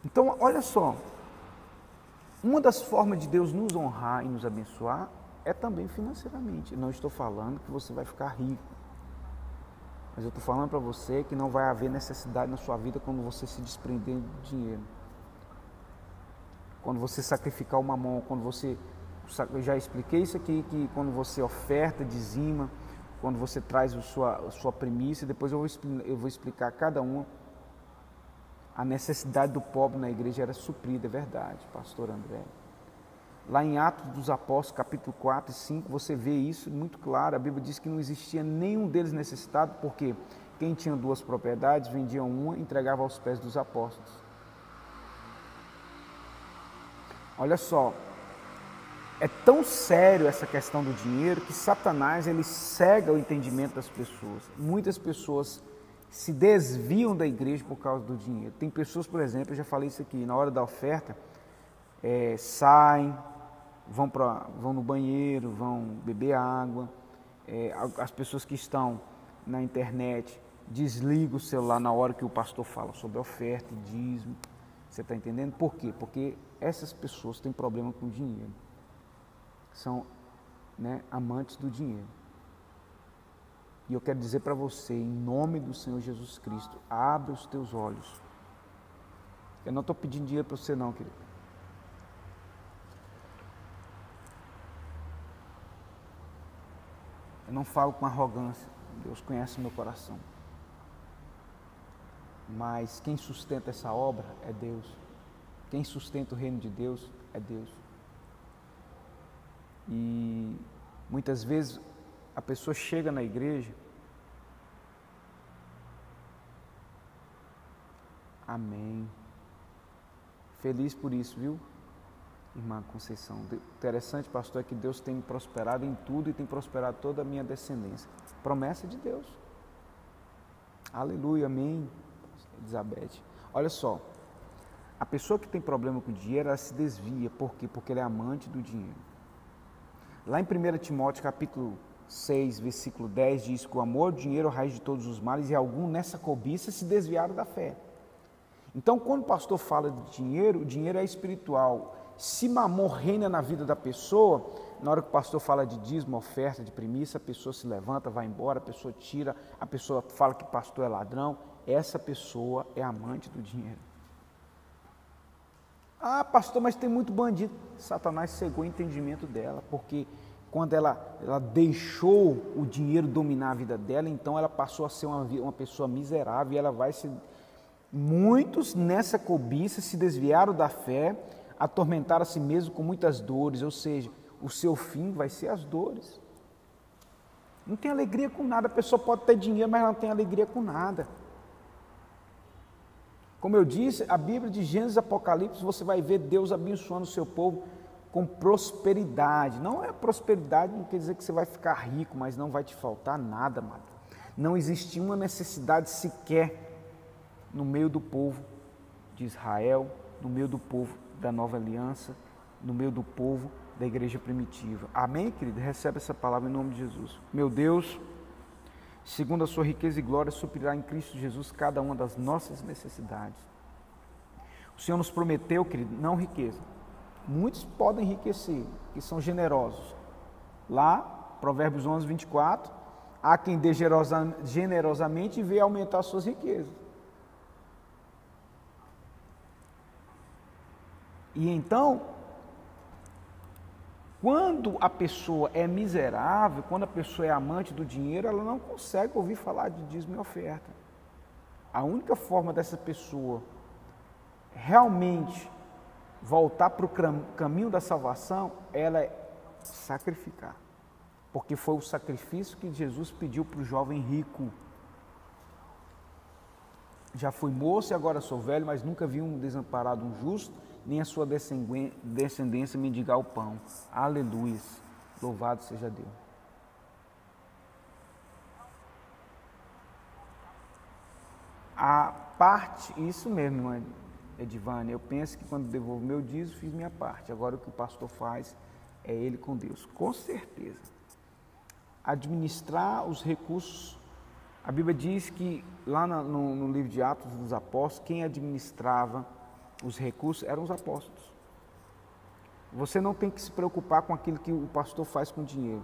Então, olha só, uma das formas de Deus nos honrar e nos abençoar é também financeiramente. Não estou falando que você vai ficar rico, mas eu estou falando para você que não vai haver necessidade na sua vida quando você se desprender do dinheiro. Quando você sacrificar uma mão, quando você. Eu já expliquei isso aqui, que quando você oferta, dizima, quando você traz a sua, a sua premissa, depois eu vou, eu vou explicar cada uma a necessidade do pobre na igreja era suprida, é verdade, pastor André. Lá em Atos dos Apóstolos, capítulo 4 e 5, você vê isso muito claro. A Bíblia diz que não existia nenhum deles necessitado, porque quem tinha duas propriedades vendia uma e entregava aos pés dos apóstolos. Olha só, é tão sério essa questão do dinheiro que Satanás ele cega o entendimento das pessoas. Muitas pessoas se desviam da igreja por causa do dinheiro. Tem pessoas, por exemplo, eu já falei isso aqui, na hora da oferta, é, saem, vão, pra, vão no banheiro, vão beber água. É, as pessoas que estão na internet desligam o celular na hora que o pastor fala sobre oferta e dízimo. Você está entendendo? Por quê? Porque essas pessoas têm problema com dinheiro. São né, amantes do dinheiro. E eu quero dizer para você, em nome do Senhor Jesus Cristo, abre os teus olhos. Eu não estou pedindo dinheiro para você, não, querido. Eu não falo com arrogância. Deus conhece o meu coração. Mas quem sustenta essa obra é Deus. Quem sustenta o reino de Deus é Deus. E muitas vezes a pessoa chega na igreja. Amém. Feliz por isso, viu, irmã Conceição? Interessante, pastor, é que Deus tem prosperado em tudo e tem prosperado toda a minha descendência. Promessa de Deus. Aleluia, amém. Elizabeth. Olha só, a pessoa que tem problema com dinheiro, ela se desvia. Por quê? Porque ela é amante do dinheiro. Lá em 1 Timóteo, capítulo 6, versículo 10 diz que o amor, o dinheiro, é a raiz de todos os males, e algum nessa cobiça se desviaram da fé. Então, quando o pastor fala de dinheiro, o dinheiro é espiritual. Se mamor reina na vida da pessoa, na hora que o pastor fala de dízimo, oferta, de primícia, a pessoa se levanta, vai embora, a pessoa tira, a pessoa fala que pastor é ladrão, essa pessoa é amante do dinheiro. Ah, pastor, mas tem muito bandido. Satanás cegou o entendimento dela, porque quando ela, ela deixou o dinheiro dominar a vida dela, então ela passou a ser uma, uma pessoa miserável e ela vai se. Muitos nessa cobiça se desviaram da fé, atormentaram a si mesmo com muitas dores, ou seja, o seu fim vai ser as dores. Não tem alegria com nada, a pessoa pode ter dinheiro, mas não tem alegria com nada. Como eu disse, a Bíblia de Gênesis e Apocalipse, você vai ver Deus abençoando o seu povo com prosperidade. Não é prosperidade, não quer dizer que você vai ficar rico, mas não vai te faltar nada, mano. Não existia uma necessidade sequer no meio do povo de Israel, no meio do povo da nova aliança, no meio do povo da igreja primitiva. Amém, querido? Recebe essa palavra em nome de Jesus. Meu Deus, segundo a sua riqueza e glória, suprirá em Cristo Jesus cada uma das nossas necessidades. O Senhor nos prometeu, querido, não riqueza, Muitos podem enriquecer, que são generosos. Lá, Provérbios 11, 24, há quem dê generosamente e vê aumentar suas riquezas. E então, quando a pessoa é miserável, quando a pessoa é amante do dinheiro, ela não consegue ouvir falar de dízimo e oferta. A única forma dessa pessoa realmente voltar para o caminho da salvação, ela é sacrificar. Porque foi o sacrifício que Jesus pediu para o jovem rico. Já fui moço e agora sou velho, mas nunca vi um desamparado, um justo, nem a sua descendência mendigar o pão. Aleluia. Louvado seja Deus. A parte, isso mesmo, irmã Edivane, eu penso que quando devolvo meu dízimo, fiz minha parte. Agora o que o pastor faz é ele com Deus. Com certeza. Administrar os recursos. A Bíblia diz que lá no, no livro de Atos dos Apóstolos, quem administrava os recursos eram os apóstolos. Você não tem que se preocupar com aquilo que o pastor faz com o dinheiro.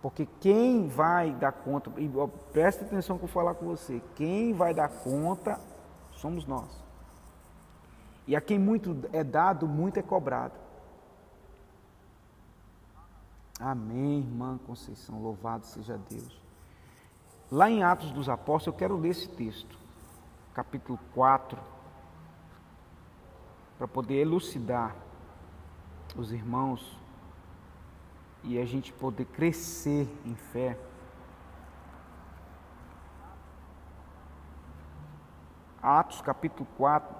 Porque quem vai dar conta, e preste atenção que eu falar com você, quem vai dar conta somos nós. E a quem muito é dado, muito é cobrado. Amém, irmã Conceição, louvado seja Deus. Lá em Atos dos Apóstolos, eu quero ler esse texto, capítulo 4, para poder elucidar os irmãos e a gente poder crescer em fé. Atos capítulo 4,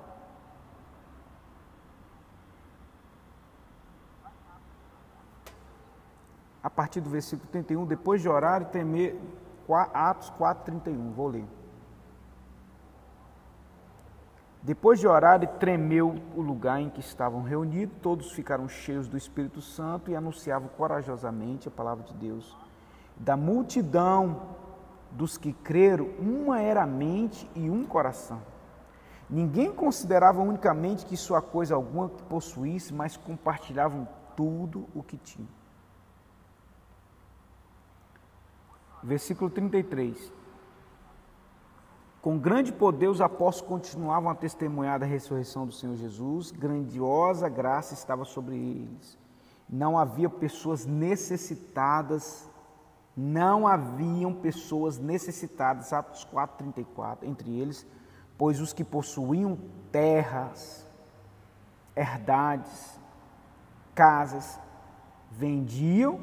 a partir do versículo 31, depois de orar e temer, Atos 4, 31, vou ler. Depois de orar tremeu o lugar em que estavam reunidos, todos ficaram cheios do Espírito Santo e anunciavam corajosamente a palavra de Deus. Da multidão dos que creram, uma era mente e um coração. Ninguém considerava unicamente que sua coisa alguma que possuísse, mas compartilhavam tudo o que tinham. versículo 33. Com grande poder os apóstolos continuavam a testemunhar da ressurreição do Senhor Jesus, grandiosa graça estava sobre eles. Não havia pessoas necessitadas, não haviam pessoas necessitadas, Atos 4:34, entre eles, pois os que possuíam terras, herdades, casas, vendiam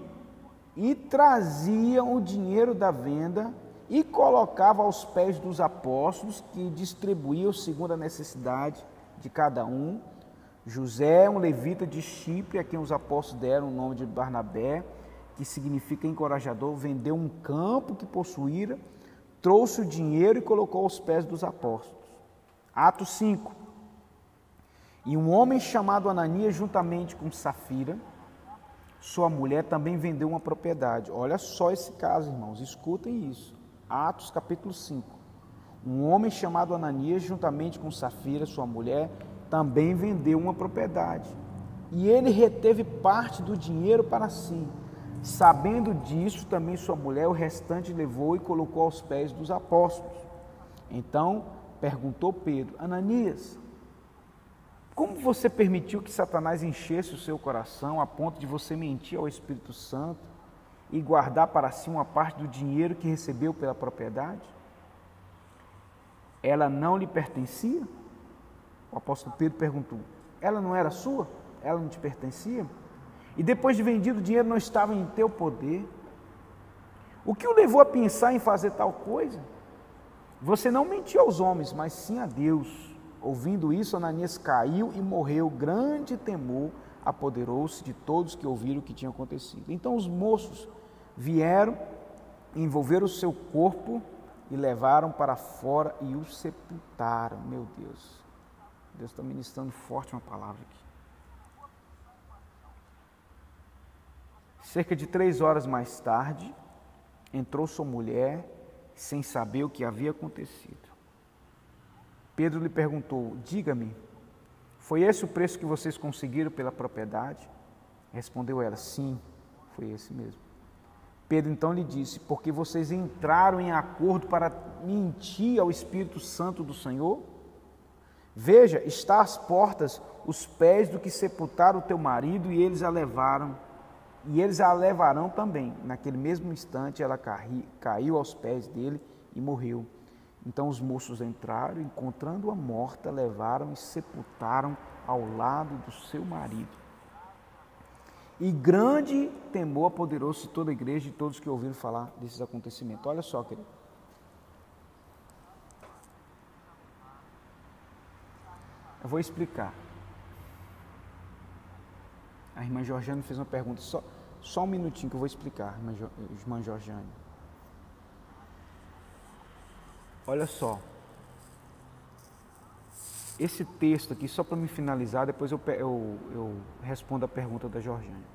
e traziam o dinheiro da venda e colocavam aos pés dos apóstolos, que distribuíam segundo a necessidade de cada um. José, um levita de Chipre, a quem os apóstolos deram o nome de Barnabé, que significa encorajador, vendeu um campo que possuíra, trouxe o dinheiro e colocou aos pés dos apóstolos. Atos 5. E um homem chamado Ananias, juntamente com Safira, sua mulher também vendeu uma propriedade. Olha só esse caso, irmãos, escutem isso. Atos capítulo 5. Um homem chamado Ananias, juntamente com Safira, sua mulher, também vendeu uma propriedade. E ele reteve parte do dinheiro para si. Sabendo disso, também sua mulher o restante levou e colocou aos pés dos apóstolos. Então perguntou Pedro: Ananias, como você permitiu que Satanás enchesse o seu coração a ponto de você mentir ao Espírito Santo e guardar para si uma parte do dinheiro que recebeu pela propriedade? Ela não lhe pertencia? O apóstolo Pedro perguntou: Ela não era sua? Ela não te pertencia? E depois de vendido, o dinheiro não estava em teu poder? O que o levou a pensar em fazer tal coisa? Você não mentiu aos homens, mas sim a Deus. Ouvindo isso, Ananias caiu e morreu. Grande temor apoderou-se de todos que ouviram o que tinha acontecido. Então os moços vieram, envolveram o seu corpo e levaram para fora e o sepultaram. Meu Deus, Deus está ministrando forte uma palavra aqui. Cerca de três horas mais tarde, entrou sua mulher sem saber o que havia acontecido. Pedro lhe perguntou: Diga-me, foi esse o preço que vocês conseguiram pela propriedade? Respondeu ela: Sim, foi esse mesmo. Pedro então lhe disse: Porque vocês entraram em acordo para mentir ao Espírito Santo do Senhor? Veja, está às portas os pés do que sepultaram o teu marido e eles a levaram. E eles a levarão também. Naquele mesmo instante ela caiu aos pés dele e morreu. Então os moços entraram, encontrando-a morta, levaram e sepultaram ao lado do seu marido. E grande temor apoderou-se toda a igreja e todos que ouviram falar desses acontecimentos. Olha só, querido. Eu vou explicar. A irmã Georgiane fez uma pergunta, só, só um minutinho que eu vou explicar, irmã, irmã Georgiane. Olha só. Esse texto aqui, só para me finalizar, depois eu, eu, eu respondo a pergunta da Georgiane.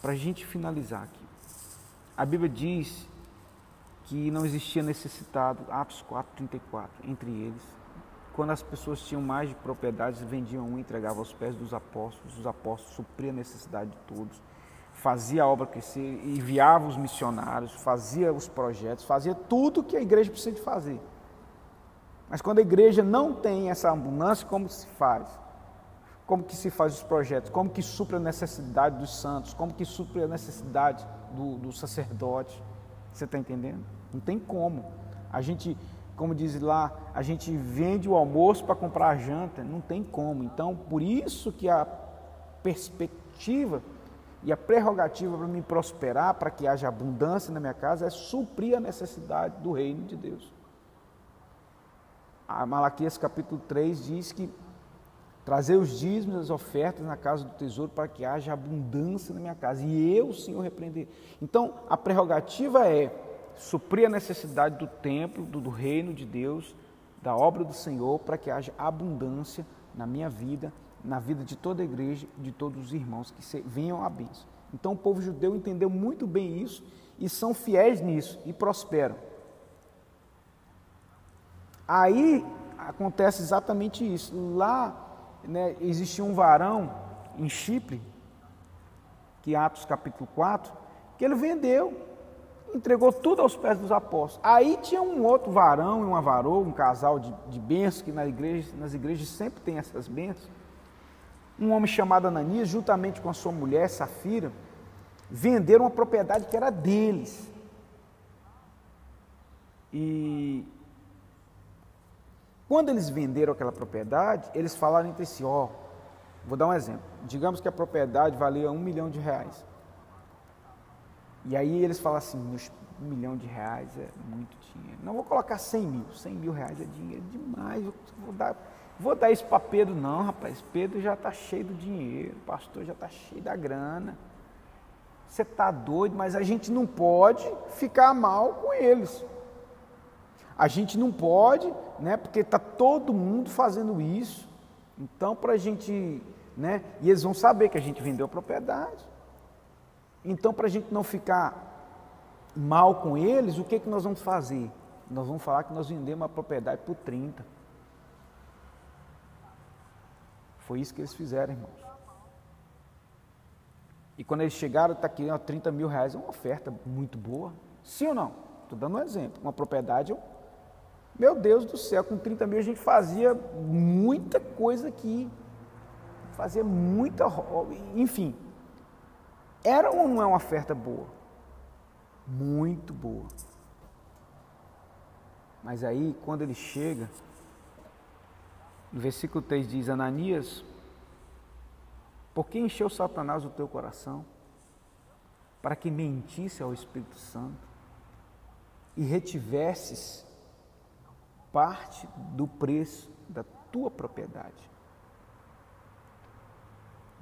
Para a gente finalizar aqui. A Bíblia diz que não existia necessitado, Atos 4,34, entre eles. Quando as pessoas tinham mais de propriedades, vendiam um e entregavam aos pés dos apóstolos. Os apóstolos supriam a necessidade de todos fazia a obra crescer, enviava os missionários, fazia os projetos, fazia tudo que a igreja precisa de fazer. Mas quando a igreja não tem essa abundância, como se faz? Como que se faz os projetos? Como que supre a necessidade dos santos? Como que supre a necessidade do, do sacerdote? Você está entendendo? Não tem como. A gente, como diz lá, a gente vende o almoço para comprar a janta. Não tem como. Então, por isso que a perspectiva e a prerrogativa para me prosperar, para que haja abundância na minha casa, é suprir a necessidade do reino de Deus. A Malaquias capítulo 3 diz que trazer os dízimos e as ofertas na casa do tesouro para que haja abundância na minha casa. E eu, Senhor, repreender. Então, a prerrogativa é suprir a necessidade do templo, do, do reino de Deus, da obra do Senhor, para que haja abundância na minha vida na vida de toda a igreja, de todos os irmãos que venham à bênção. Então o povo judeu entendeu muito bem isso e são fiéis nisso e prosperam. Aí acontece exatamente isso. Lá né, existia um varão em Chipre, que é Atos capítulo 4, que ele vendeu, entregou tudo aos pés dos apóstolos. Aí tinha um outro varão e uma varoa, um casal de, de bênçãos, que na igreja, nas igrejas sempre tem essas bênçãos um homem chamado Ananias, juntamente com a sua mulher, Safira, venderam uma propriedade que era deles. E quando eles venderam aquela propriedade, eles falaram entre si, ó, vou dar um exemplo. Digamos que a propriedade valia um milhão de reais. E aí eles falam assim, um milhão de reais é muito dinheiro. Não vou colocar cem mil, cem mil reais é dinheiro demais, vou dar Vou dar isso para Pedro, não, rapaz. Pedro já está cheio do dinheiro, o pastor já está cheio da grana. Você está doido, mas a gente não pode ficar mal com eles. A gente não pode, né? Porque está todo mundo fazendo isso. Então, para a gente, né? E eles vão saber que a gente vendeu a propriedade. Então, para a gente não ficar mal com eles, o que, que nós vamos fazer? nós vamos falar que nós vendemos uma propriedade por 30. Foi isso que eles fizeram, irmãos. E quando eles chegaram, está aqui, ó, 30 mil reais, é uma oferta muito boa. Sim ou não? Estou dando um exemplo. Uma propriedade, meu Deus do céu, com 30 mil a gente fazia muita coisa aqui. Fazia muita. Enfim. Era ou não é uma oferta boa? Muito boa. Mas aí, quando ele chega, no versículo 3 diz: Ananias, por que encheu Satanás o teu coração? Para que mentisse ao Espírito Santo e retivesses parte do preço da tua propriedade.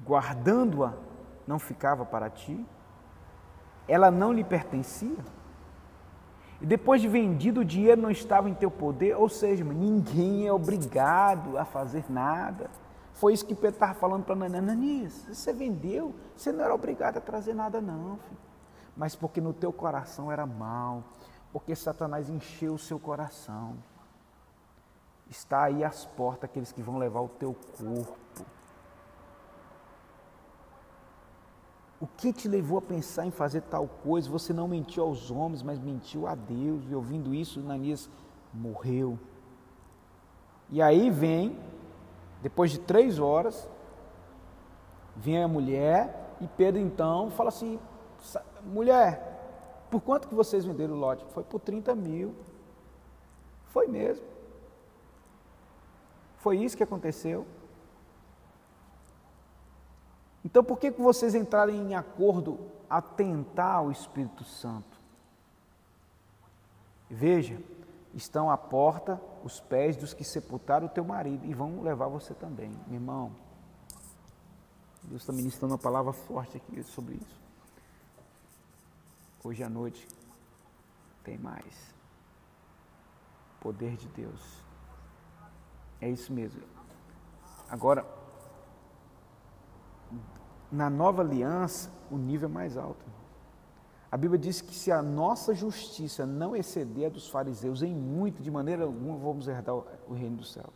Guardando-a, não ficava para ti? Ela não lhe pertencia? E depois de vendido, o dinheiro não estava em teu poder, ou seja, ninguém é obrigado a fazer nada. Foi isso que Pedro estava falando para Ananias. Você vendeu, você não era obrigado a trazer nada, não, filho. Mas porque no teu coração era mal, porque Satanás encheu o seu coração. Está aí às portas aqueles que vão levar o teu corpo. O que te levou a pensar em fazer tal coisa? Você não mentiu aos homens, mas mentiu a Deus. E ouvindo isso, Ananias morreu. E aí vem, depois de três horas, vem a mulher e Pedro então fala assim: mulher, por quanto que vocês venderam o lote? Foi por 30 mil. Foi mesmo. Foi isso que aconteceu. Então, por que, vocês entrarem em acordo a tentar o Espírito Santo? Veja, estão à porta os pés dos que sepultaram o teu marido e vão levar você também, meu irmão. Deus está ministrando uma palavra forte aqui sobre isso. Hoje à noite tem mais. Poder de Deus. É isso mesmo. Agora, na nova aliança, o nível é mais alto. A Bíblia diz que se a nossa justiça não exceder a dos fariseus em muito, de maneira alguma vamos herdar o reino dos céus.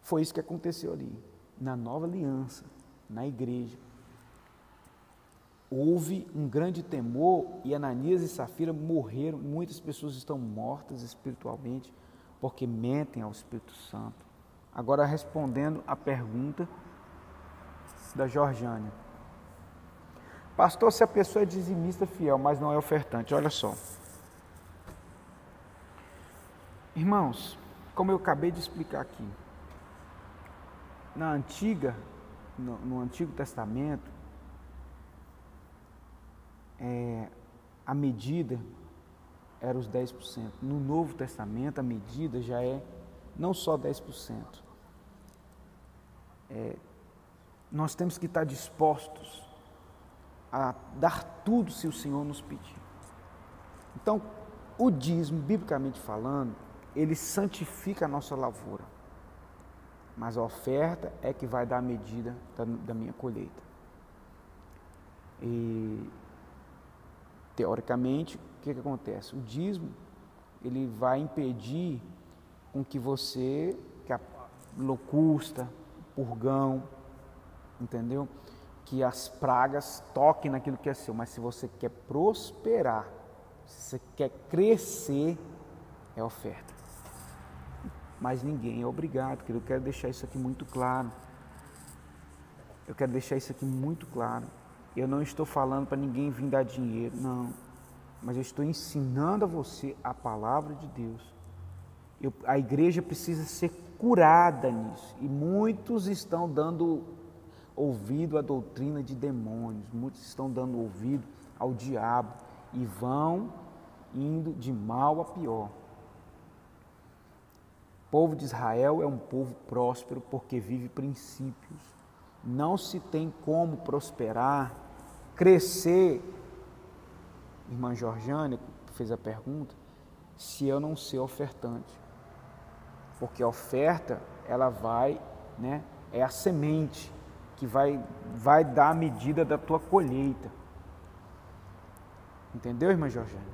Foi isso que aconteceu ali, na nova aliança, na igreja. Houve um grande temor e Ananias e Safira morreram. Muitas pessoas estão mortas espiritualmente porque mentem ao Espírito Santo. Agora, respondendo à pergunta da Georgiane. Pastor, se a pessoa é dizimista fiel, mas não é ofertante, olha só. Irmãos, como eu acabei de explicar aqui, na antiga, no, no Antigo Testamento, é, a medida era os 10%. No Novo Testamento, a medida já é não só 10%. É nós temos que estar dispostos a dar tudo se o Senhor nos pedir. Então, o dízimo, biblicamente falando, ele santifica a nossa lavoura. Mas a oferta é que vai dar a medida da, da minha colheita. E, teoricamente, que, que acontece? O dízimo, ele vai impedir com que você, que a locusta, purgão, entendeu? Que as pragas toquem naquilo que é seu, mas se você quer prosperar, se você quer crescer, é oferta. Mas ninguém é obrigado, querido. Eu quero deixar isso aqui muito claro. Eu quero deixar isso aqui muito claro. Eu não estou falando para ninguém vir dar dinheiro, não. Mas eu estou ensinando a você a palavra de Deus. Eu, a igreja precisa ser curada nisso. E muitos estão dando ouvido à doutrina de demônios, muitos estão dando ouvido ao diabo e vão indo de mal a pior. O povo de Israel é um povo próspero porque vive princípios. Não se tem como prosperar, crescer. Irmã Georgiane fez a pergunta, se eu não ser ofertante. Porque a oferta, ela vai, né, é a semente que vai, vai dar a medida da tua colheita. Entendeu, irmã Georgiana?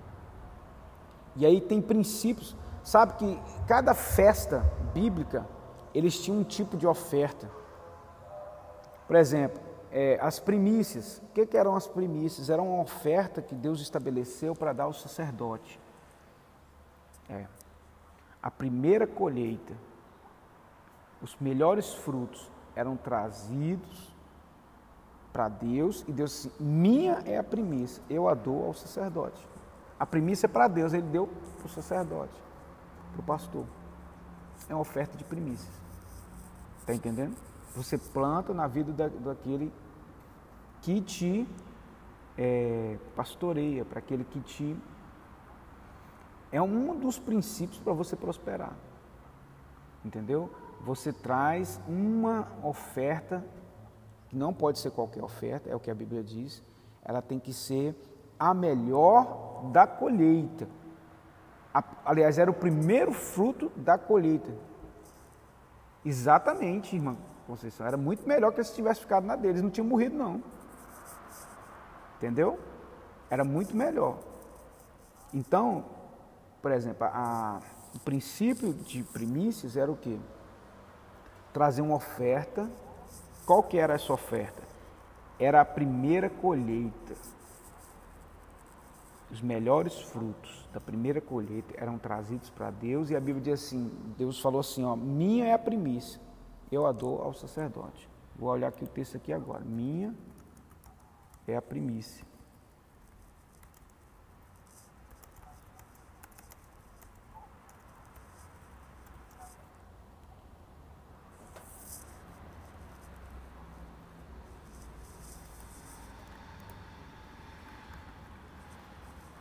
E aí tem princípios. Sabe que cada festa bíblica, eles tinham um tipo de oferta. Por exemplo, é, as primícias. O que, que, eram as primícias? Era uma oferta que Deus estabeleceu para dar ao sacerdote. É. A primeira colheita, os melhores frutos eram trazidos para Deus e Deus disse: minha é a primícia, eu a dou ao sacerdote. A primícia é para Deus, ele deu para o sacerdote, para o pastor. É uma oferta de primícias. Está entendendo? Você planta na vida da, daquele que te é, pastoreia, para aquele que te. É um dos princípios para você prosperar. Entendeu? Você traz uma oferta, que não pode ser qualquer oferta, é o que a Bíblia diz, ela tem que ser a melhor da colheita. Aliás, era o primeiro fruto da colheita. Exatamente, irmã Conceição. Era muito melhor que se tivesse ficado na deles. Não tinha morrido, não. Entendeu? Era muito melhor. Então, por exemplo, a, o princípio de primícias era o quê? Trazer uma oferta. Qual que era essa oferta? Era a primeira colheita. Os melhores frutos da primeira colheita eram trazidos para Deus e a Bíblia diz assim, Deus falou assim, ó, minha é a primícia, eu a dou ao sacerdote. Vou olhar aqui o texto aqui agora. Minha é a primícia.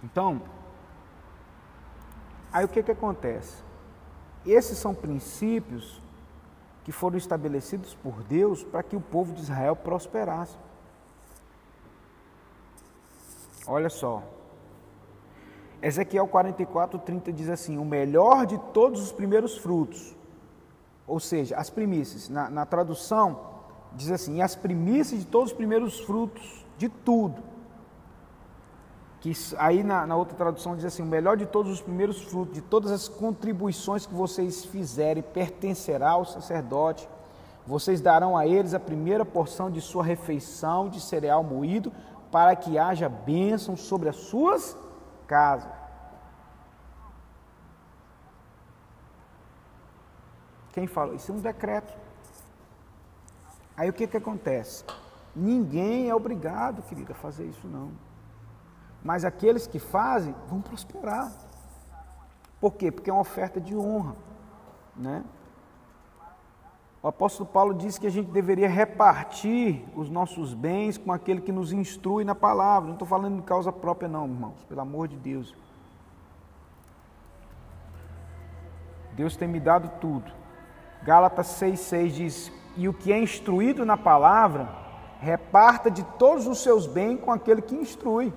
Então, aí o que, que acontece? Esses são princípios que foram estabelecidos por Deus para que o povo de Israel prosperasse. Olha só. Ezequiel 44, 30 diz assim: O melhor de todos os primeiros frutos, ou seja, as primícias. Na, na tradução, diz assim: As primícias de todos os primeiros frutos, de tudo. Que aí na, na outra tradução diz assim: O melhor de todos os primeiros frutos, de todas as contribuições que vocês fizerem, pertencerá ao sacerdote. Vocês darão a eles a primeira porção de sua refeição de cereal moído, para que haja bênção sobre as suas casas. Quem falou? Isso é um decreto. Aí o que, que acontece? Ninguém é obrigado, querida, a fazer isso não. Mas aqueles que fazem vão prosperar. Por quê? Porque é uma oferta de honra, né? O apóstolo Paulo diz que a gente deveria repartir os nossos bens com aquele que nos instrui na palavra. Não estou falando de causa própria, não, irmãos, pelo amor de Deus. Deus tem me dado tudo. Gálatas 6,6 diz: E o que é instruído na palavra, reparta de todos os seus bens com aquele que instrui.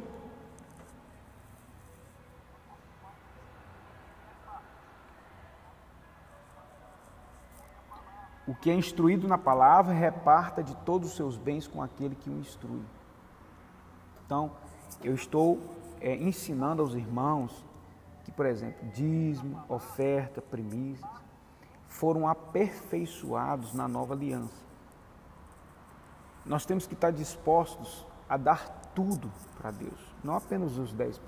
O que é instruído na palavra, reparta de todos os seus bens com aquele que o instrui. Então, eu estou é, ensinando aos irmãos que, por exemplo, dízimo, oferta, primícias, foram aperfeiçoados na nova aliança. Nós temos que estar dispostos a dar tudo para Deus, não apenas os 10%.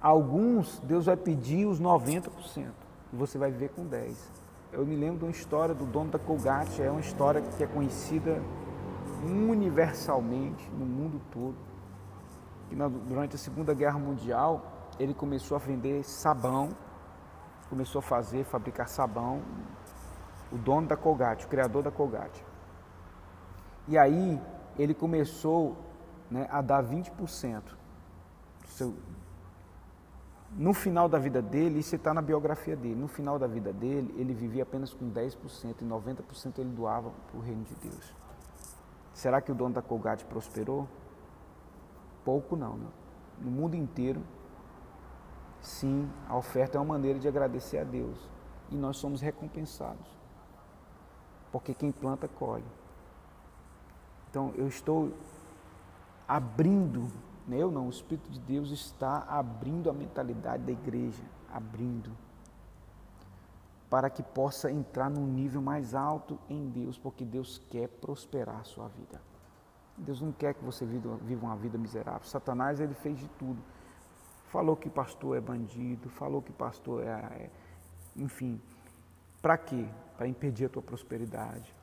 Alguns, Deus vai pedir os 90% e você vai viver com 10. Eu me lembro de uma história do dono da Colgate, é uma história que é conhecida universalmente no mundo todo. Que durante a Segunda Guerra Mundial ele começou a vender sabão, começou a fazer, fabricar sabão, o dono da Colgate, o criador da Colgate. E aí ele começou né, a dar 20% do seu, no final da vida dele, isso está na biografia dele, no final da vida dele, ele vivia apenas com 10% e 90% ele doava para o reino de Deus. Será que o dono da Colgate prosperou? Pouco não, né? No mundo inteiro, sim, a oferta é uma maneira de agradecer a Deus. E nós somos recompensados. Porque quem planta, colhe. Então, eu estou abrindo eu não, o Espírito de Deus está abrindo a mentalidade da igreja, abrindo, para que possa entrar num nível mais alto em Deus, porque Deus quer prosperar a sua vida. Deus não quer que você viva, uma vida miserável. Satanás, ele fez de tudo. Falou que pastor é bandido, falou que pastor é, é enfim, para quê? Para impedir a tua prosperidade.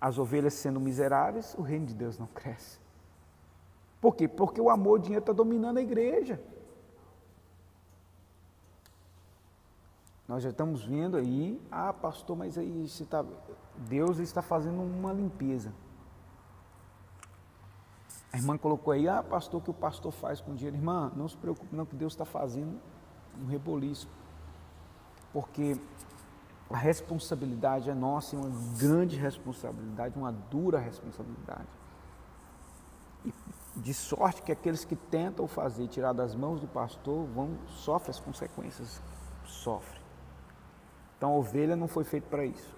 As ovelhas sendo miseráveis, o reino de Deus não cresce. Por quê? Porque o amor, o dinheiro está dominando a igreja. Nós já estamos vendo aí, ah, pastor, mas aí você tá, Deus está fazendo uma limpeza. A irmã colocou aí, ah, pastor, o que o pastor faz com dinheiro? Irmã, não se preocupe, não, que Deus está fazendo um reboliço. Porque a responsabilidade é nossa, é uma grande responsabilidade, uma dura responsabilidade. De sorte que aqueles que tentam fazer, tirar das mãos do pastor, vão sofrem as consequências, sofrem. Então a ovelha não foi feita para isso.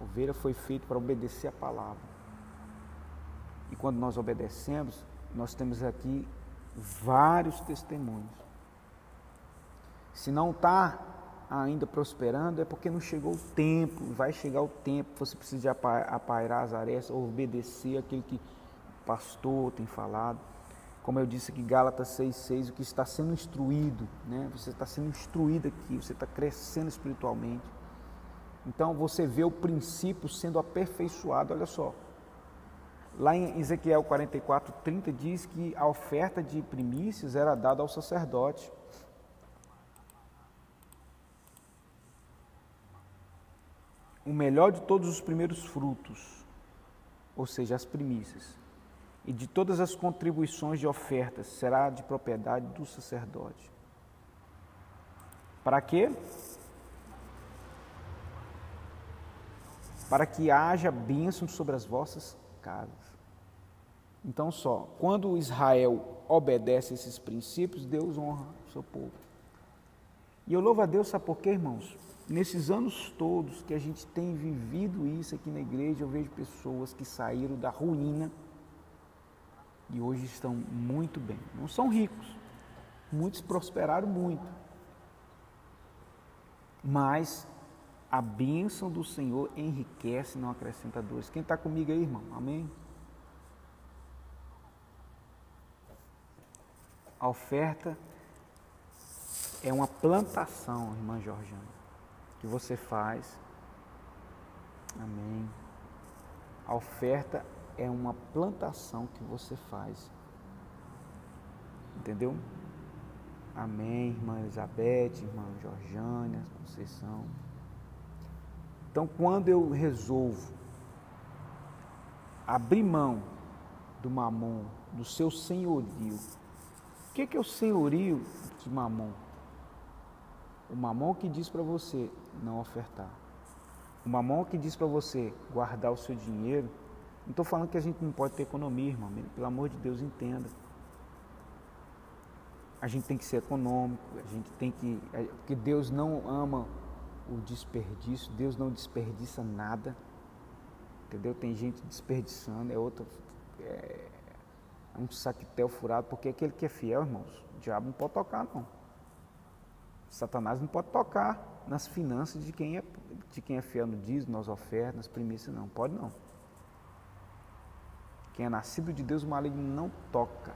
A ovelha foi feita para obedecer a palavra. E quando nós obedecemos, nós temos aqui vários testemunhos. Se não está ainda prosperando, é porque não chegou o tempo, vai chegar o tempo, você precisa apairar as arestas, obedecer aquilo que pastor tem falado. Como eu disse aqui, Gálatas 6,6, o que está sendo instruído, né? você está sendo instruído aqui, você está crescendo espiritualmente. Então você vê o princípio sendo aperfeiçoado, olha só. Lá em Ezequiel 44, 30 diz que a oferta de primícias era dada ao sacerdote. O melhor de todos os primeiros frutos, ou seja, as primícias e de todas as contribuições de ofertas será de propriedade do sacerdote. Para quê? Para que haja bênção sobre as vossas casas. Então, só, quando Israel obedece esses princípios, Deus honra o seu povo. E eu louvo a Deus, sabe por quê, irmãos? Nesses anos todos que a gente tem vivido isso aqui na igreja, eu vejo pessoas que saíram da ruína e hoje estão muito bem. Não são ricos, muitos prosperaram muito, mas a bênção do Senhor enriquece, não acrescenta dores. Quem está comigo aí, irmão? Amém? A oferta é uma plantação, irmã Georgiana, que você faz. Amém. A oferta é uma plantação que você faz. Entendeu? Amém, irmã Elizabeth, irmã Georgiana, Conceição. Então, quando eu resolvo abrir mão do mamon, do seu senhorio, o que, que é o senhorio de mamon? O mamon que diz para você não ofertar. O mamon que diz para você guardar o seu dinheiro não estou falando que a gente não pode ter economia, irmão. Pelo amor de Deus, entenda. A gente tem que ser econômico, a gente tem que. É, porque Deus não ama o desperdício, Deus não desperdiça nada. Entendeu? Tem gente desperdiçando, é outra. É, é um saquetel furado, porque aquele que é fiel, irmãos, o diabo não pode tocar, não. Satanás não pode tocar nas finanças de quem é, de quem é fiel no dízimo, nas ofertas, nas primícias, não. Pode não. Quem é nascido de Deus, o maligno não toca.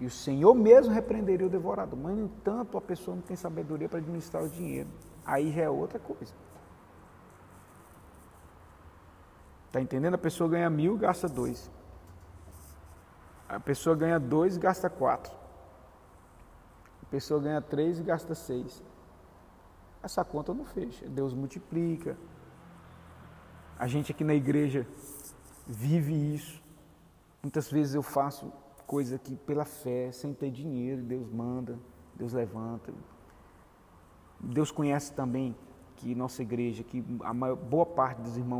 E o Senhor mesmo repreenderia o devorador. Mas, no entanto, a pessoa não tem sabedoria para administrar o dinheiro. Aí já é outra coisa. Está entendendo? A pessoa ganha mil, gasta dois. A pessoa ganha dois, gasta quatro. A pessoa ganha três e gasta seis. Essa conta não fecha. Deus multiplica. A gente aqui na igreja vive isso. Muitas vezes eu faço coisa que pela fé, sem ter dinheiro, Deus manda, Deus levanta. Deus conhece também que nossa igreja, que a maior, boa parte dos irmãos